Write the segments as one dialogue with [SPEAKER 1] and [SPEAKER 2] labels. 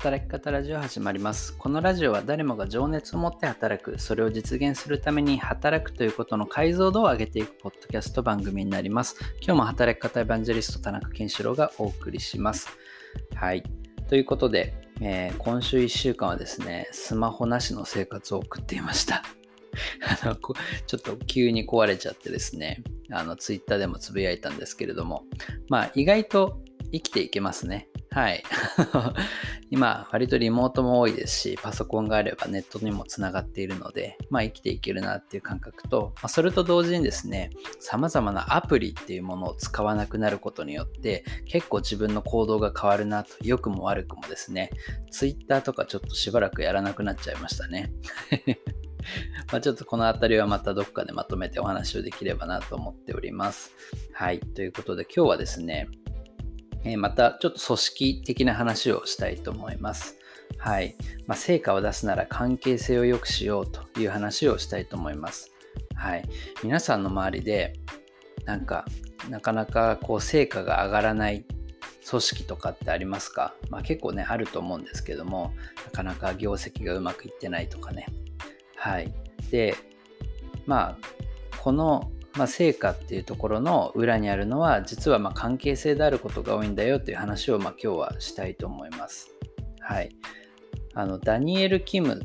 [SPEAKER 1] 働き方ラジオ始まります。このラジオは誰もが情熱を持って働く、それを実現するために働くということの解像度を上げていくポッドキャスト番組になります。今日も働き方エヴァンジェリスト田中健志郎がお送りします。はい。ということで、えー、今週1週間はですね、スマホなしの生活を送っていました。あのちょっと急に壊れちゃってですね、あのツイッターでもつぶやいたんですけれども、まあ意外と生きていけますね。はい。今、割とリモートも多いですし、パソコンがあればネットにもつながっているので、まあ生きていけるなっていう感覚と、まあ、それと同時にですね、様々なアプリっていうものを使わなくなることによって、結構自分の行動が変わるなと、良くも悪くもですね、Twitter とかちょっとしばらくやらなくなっちゃいましたね。まちょっとこの辺りはまたどっかでまとめてお話をできればなと思っております。はい。ということで今日はですね、えまたちょっと組織的な話をしたいと思います。はい。まあ、成果を出すなら関係性を良くしようという話をしたいと思います。はい。皆さんの周りで、なんか、なかなかこう成果が上がらない組織とかってありますか、まあ、結構ね、あると思うんですけども、なかなか業績がうまくいってないとかね。はい。で、まあ、このまあ、成果っていうところの裏にあるのは実はま関係性であることが多いんだよっていう話をま今日はしたいと思います。はい。あのダニエル・キム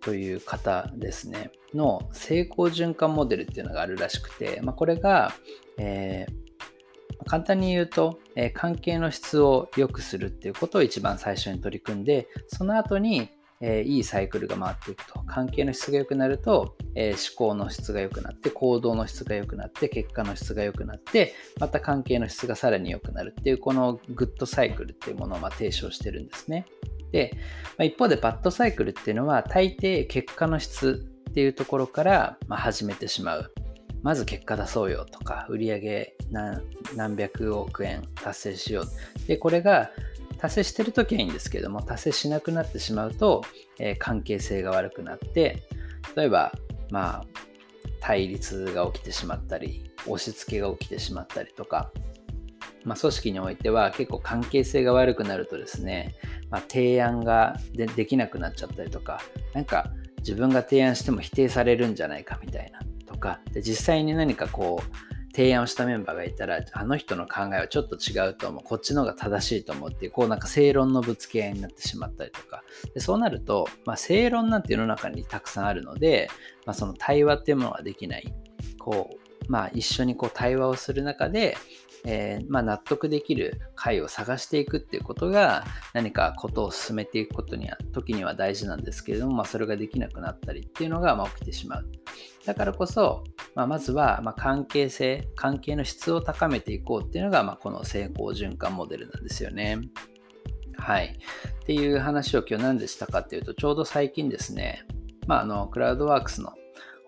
[SPEAKER 1] という方ですねの成功循環モデルっていうのがあるらしくて、まあ、これが、えー、簡単に言うと、えー、関係の質を良くするっていうことを一番最初に取り組んでその後にえー、いいサイクルが回っていくと。関係の質が良くなると、えー、思考の質が良くなって行動の質が良くなって結果の質が良くなってまた関係の質がさらに良くなるっていうこのグッドサイクルっていうものをま提唱してるんですね。で、まあ、一方でバッドサイクルっていうのは大抵結果の質っていうところから、ま始めてしまう。まず結果出そうよとか売上何百億円達成しよう。でこれが達成してる時はいいんですけども達成しなくなってしまうと、えー、関係性が悪くなって例えばまあ対立が起きてしまったり押し付けが起きてしまったりとか、まあ、組織においては結構関係性が悪くなるとですね、まあ、提案がでできなくなっちゃったりとかなんか自分が提案しても否定されるんじゃないかみたいなとかで実際に何かこう提案をしたメンバーがいたら、あの人の考えはちょっと違うと思う、こっちの方が正しいと思うっていう、こうなんか正論のぶつけ合いになってしまったりとか、でそうなると、まあ、正論なんて世の中にたくさんあるので、まあ、その対話っていうものができない、こう、まあ、一緒にこう対話をする中で、えー、まあ、納得できる回を探していくっていうことが何かことを進めていくことには時には大事なんですけれども、まあ、それができなくなったりっていうのがま起きてしまう。だからこそ、まあ、まずはま関係性、関係の質を高めていこうっていうのがまこの成功循環モデルなんですよね。はい。っていう話を今日何でしたかっていうと、ちょうど最近ですね、まあ、あの、クラウドワークスの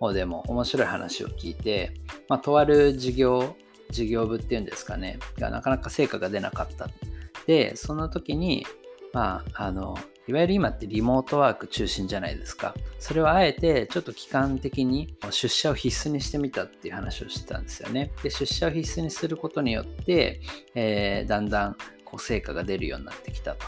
[SPEAKER 1] 方でも面白い話を聞いて、まあ、とある事業事業部っていうんですかね、がなかなか成果が出なかった。で、その時に、まあ、あの、いわゆる今ってリモートワーク中心じゃないですか。それをあえてちょっと期間的に出社を必須にしてみたっていう話をしてたんですよね。で、出社を必須にすることによって、えー、だんだんこう成果が出るようになってきたと。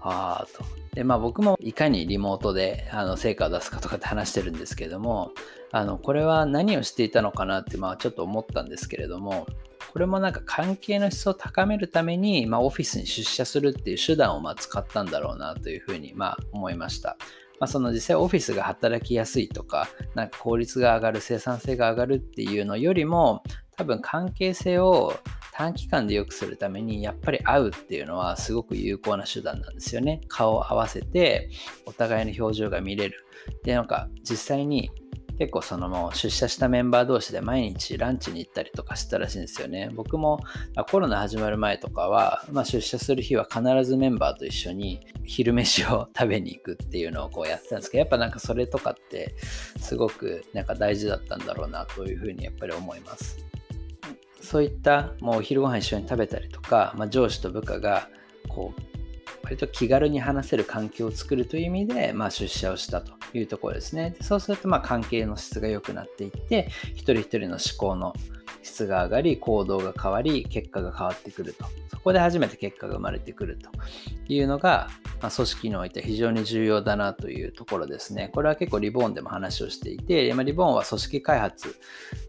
[SPEAKER 1] ああと。で、まあ僕もいかにリモートであの成果を出すかとかって話してるんですけども、あの、これは何をしていたのかなって、まあちょっと思ったんですけれども、これもなんか関係の質を高めるために、まあ、オフィスに出社するっていう手段をま使ったんだろうなというふうにま思いました。まあ、その実際オフィスが働きやすいとか、なんか効率が上がる、生産性が上がるっていうのよりも、多分関係性を短期間で良くするためにやっぱり会うっていうのはすごく有効な手段なんですよね。顔を合わせてお互いの表情が見れる。で、なんか実際に結構そのもう出社したメンバー同士で毎日ランチに行ったりとかしてたらしいんですよね。僕もコロナ始まる前とかは、まあ、出社する日は必ずメンバーと一緒に昼飯を食べに行くっていうのをこうやってたんですけど、やっぱなんかそれとかってすごくなんか大事だったんだろうなというふうにやっぱり思います。そういったもうお昼ご飯一緒に食べたりとか、まあ、上司と部下がこう割と気軽に話せる環境を作るという意味で、まあ、出社をしたというところですね。でそうすると、まあ、関係の質が良くなっていって、一人一人の思考の質が上がり、行動が変わり、結果が変わってくると。そこで初めて結果が生まれてくるというのが、まあ、組織において非常に重要だなというところですね。これは結構リボーンでも話をしていて、まあ、リボーンは組織開発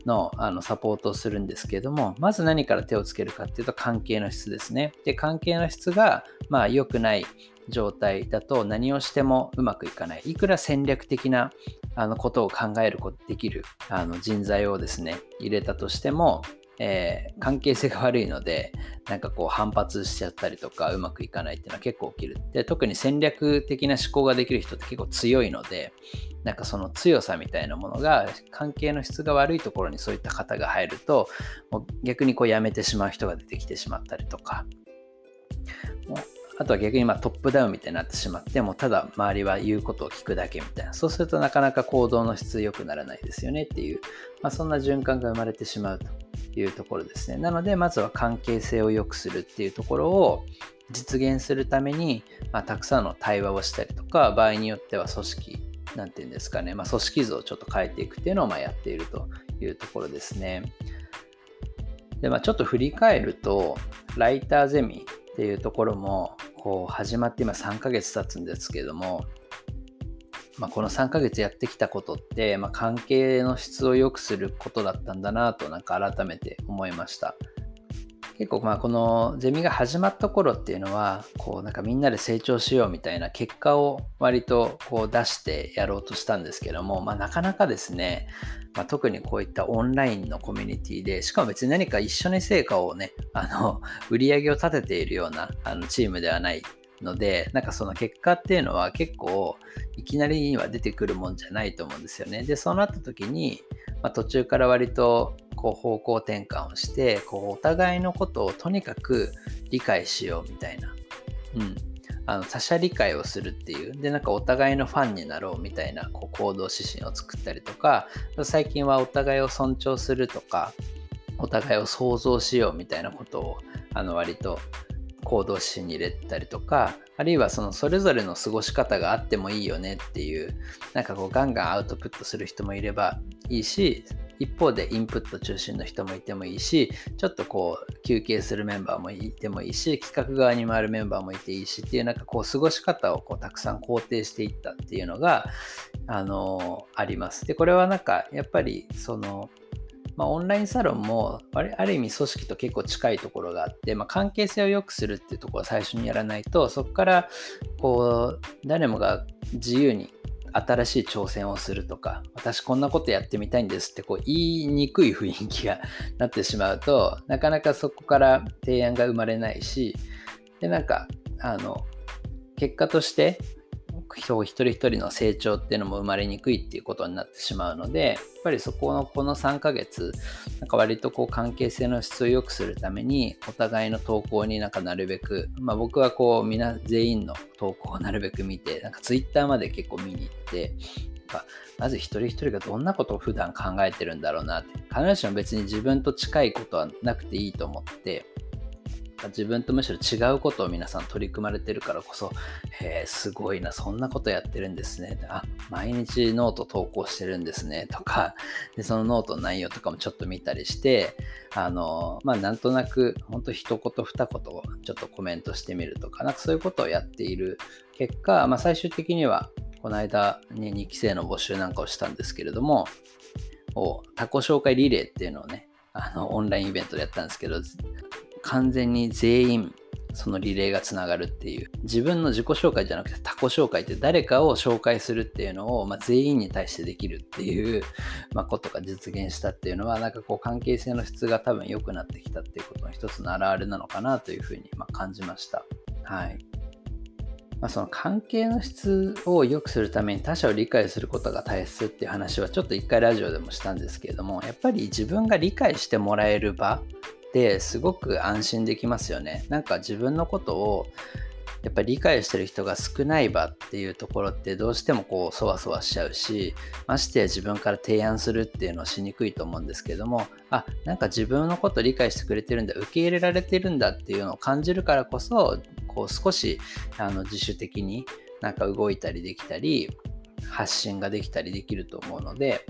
[SPEAKER 1] のあのサポートをするんですけれども、まず何から手をつけるかっていうと関係の質ですね。で、関係の質がまあ良くない状態だと何をしてもうまくいかない。いくら戦略的なあのことを考えることできるあの人材をですね、入れたとしても、えー、関係性が悪いので、なんかこう反発しちゃったりとかうまくいかないっていうのは結構起きる。で、特に戦略的な思考ができる人って結構強いので、なんかその強さみたいなものが関係の質が悪いところにそういった方が入ると、もう逆にこうやめてしまう人が出てきてしまったりとか、あとは逆にまトップダウンみたいになってしまって、もただ周りは言うことを聞くだけみたいな。そうするとなかなか行動の質良くならないですよねっていう、まあ、そんな循環が生まれてしまうというところですね。なので、まずは関係性を良くするっていうところを実現するために、まあ、たくさんの対話をしたりとか、場合によっては組織、なんていうんですかね、まあ、組織図をちょっと変えていくっていうのをまやっているというところですね。で、まあ、ちょっと振り返ると、ライターゼミっていうところも、こう始まって今3ヶ月経つんですけども、まあ、この3ヶ月やってきたことって、まあ、関係の質を良くすることだったんだなとなんか改めて思いました。結構まあこのゼミが始まった頃っていうのはこうなんかみんなで成長しようみたいな結果を割とこう出してやろうとしたんですけども、まあ、なかなかですね、まあ、特にこういったオンラインのコミュニティでしかも別に何か一緒に成果をねあの売り上げを立てているようなあのチームではないので、なんかその結果っていうのは結構いきなりには出てくるもんじゃないと思うんですよね。で、そうなった時に、まあ、途中から割とこう方向転換をしてこうお互いのことをとにかく理解しようみたいな、うん、あの他者理解をするっていう。でなんかお互いのファンになろうみたいなこう行動指針を作ったりとか最近はお互いを尊重するとかお互いを想像しようみたいなことをあの割と行動指針に入れたりとかあるいはそのそれぞれの過ごし方があってもいいよねっていうなんかこうガンガンアウトプットする人もいればいいし一方でインプット中心の人もいてもいいしちょっとこう休憩するメンバーもいてもいいし企画側に回るメンバーもいていいしっていうなんかこう過ごし方をこうたくさん肯定していったっていうのがあのあります。でこれはなんかやっぱりそのまあ、オンラインサロンもある意味組織と結構近いところがあって、まあ、関係性を良くするっていうところを最初にやらないとそこからこう誰もが自由に新しい挑戦をするとか、私こんなことやってみたいんですってこう言いにくい雰囲気が なってしまうと、なかなかそこから提案が生まれないし、で、なんか、あの、結果として人一人一人の成長っていうのも生まれにくいっていうことになってしまうので、やっぱりそこのこの3ヶ月、なんか割とこう関係性の質を良くするために、お互いの投稿になんかなるべく、まあ僕はこうみんな全員の投稿を なるべく見て、なんか Twitter まで結構見に行って、まず一人一人がどんなことを普段考えてるんだろうなって、必ずしも別に自分と近いことはなくていいと思って、自分とむしろ違うことを皆さん取り組まれてるからこそ、へえ、すごいな、そんなことやってるんですね。あ、毎日ノート投稿してるんですね。とか、でそのノートの内容とかもちょっと見たりして、あの、まあ、なんとなく、ほんと一言二言ちょっとコメントしてみるとか、なんかそういうことをやっている結果、まあ、最終的には、この間に2期生の募集なんかをしたんですけれども、他己紹介リレーっていうのをね、あのオンラインイベントでやったんですけど、完全に全員そのリレーがつながるっていう自分の自己紹介じゃなくて他己紹介って誰かを紹介するっていうのを、まあ、全員に対してできるっていう、まあ、ことが実現したっていうのはなんかこう関係性の質が多分良くなってきたっていうことの一つの表れなのかなというふうにま感じました。はいまあ、その関係の質を良くするために他者を理解することが大切っていう話はちょっと一回ラジオでもしたんですけれどもやっぱり自分が理解してもらえる場ってすごく安心できますよね。なんか自分のことをやっぱり理解してる人が少ない場っていうところってどうしてもこうそわそわしちゃうしまして自分から提案するっていうのはしにくいと思うんですけどもあなんか自分のこと理解してくれてるんだ受け入れられてるんだっていうのを感じるからこそこう少しあの自主的になんか動いたりできたり発信ができたりできると思うので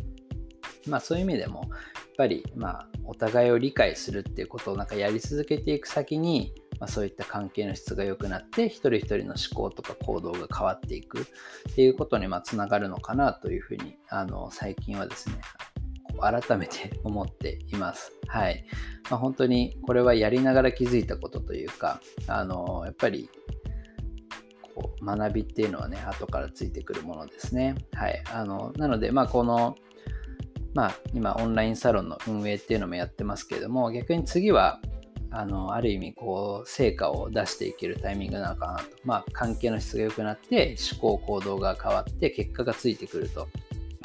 [SPEAKER 1] まあそういう意味でもぱり、まあ、お互いを理解するっていうことをなんかやり続けていく先に、まあ、そういった関係の質が良くなって一人一人の思考とか行動が変わっていくっていうことにまつながるのかなというふうにあの最近はですね改めて 思っています。はい。まあ、本当にこれはやりながら気づいたことというか、あのやっぱり学びっていうのはね、後からついてくるものですね。はい。あのなので、まあ、このまあ、今オンラインサロンの運営っていうのもやってますけれども逆に次はあのある意味こう成果を出していけるタイミングなのかなと、まあ、関係の質が良くなって思考行動が変わって結果がついてくると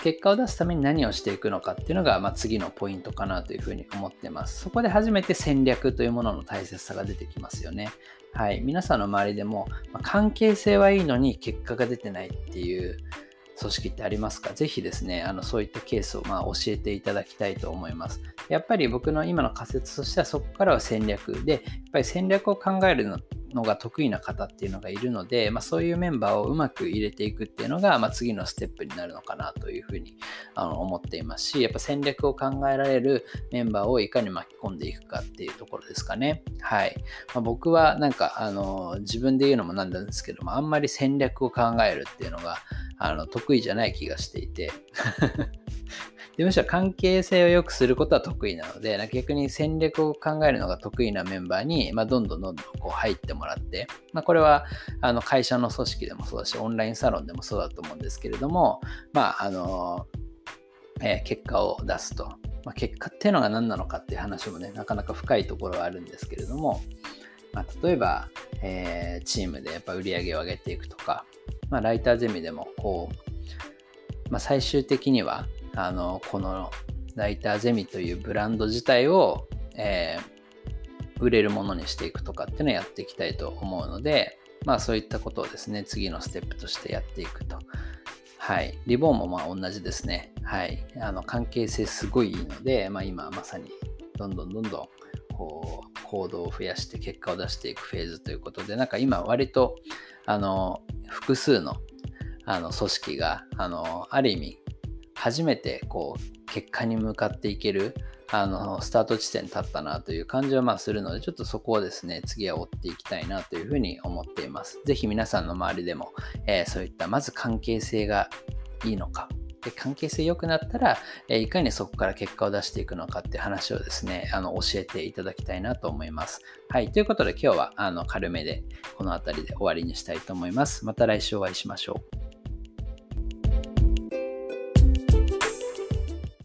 [SPEAKER 1] 結果を出すために何をしていくのかっていうのが、まあ、次のポイントかなというふうに思ってます。そこで初めて戦略というものの大切さが出てきますよね。はい。皆さんの周りでも、まあ、関係性はいいのに結果が出てないっていう組織ってありますか？ぜひですね、あのそういったケースをまあ教えていただきたいと思います。やっぱり僕の今の仮説としてはそこからは戦略で、やっぱり戦略を考えるののが得意な方っていうのがいるので、まあ、そういうメンバーをうまく入れていくっていうのが、まあ、次のステップになるのかなというふうにあの思っていますし、やっぱ戦略を考えられるメンバーをいかに巻き込んでいくかっていうところですかね。はい。まあ、僕はなんかあの自分で言うのもなんなんですけども、あんまり戦略を考えるっていうのがあの得意じゃない気がしていて でむしろ関係性を良くすることは得意なので、逆に戦略を考えるのが得意なメンバーに、まあ、どんどんどんどんこう入ってもらって、まあ、これはあの会社の組織でもそうだし、オンラインサロンでもそうだと思うんですけれども、まあ、あの、えー、結果を出すと。まあ、結果っていうのが何なのかっていう話もね、なかなか深いところはあるんですけれども、まあ、例えば、えー、チームでやっぱ売り上げを上げていくとか、まあ、ライターゼミでもこう、まあ、最終的にはあのこのライターゼミというブランド自体を、えー、売れるものにしていくとかっていうのをやっていきたいと思うので、まあそういったことをですね、次のステップとしてやっていくと。はい。リボンもまあ同じですね。はい。あの関係性すごいいいので、まあ今まさにどんどんどんどんこう行動を増やして結果を出していくフェーズということで、なんか今割とあの複数のあの組織があのある意味初めてこう結果に向かっていけるあのスタート地点に立ったなという感じはまあするので、ちょっとそこをですね、次は追っていきたいなというふうに思っています。ぜひ皆さんの周りでも、えー、そういったまず関係性がいいのか、で関係性良くなったら、えいかにそこから結果を出していくのかっていう話をですね、あの教えていただきたいなと思います。はい。ということで今日はあの軽めでこの辺りで終わりにしたいと思います。また来週お会いしましょう。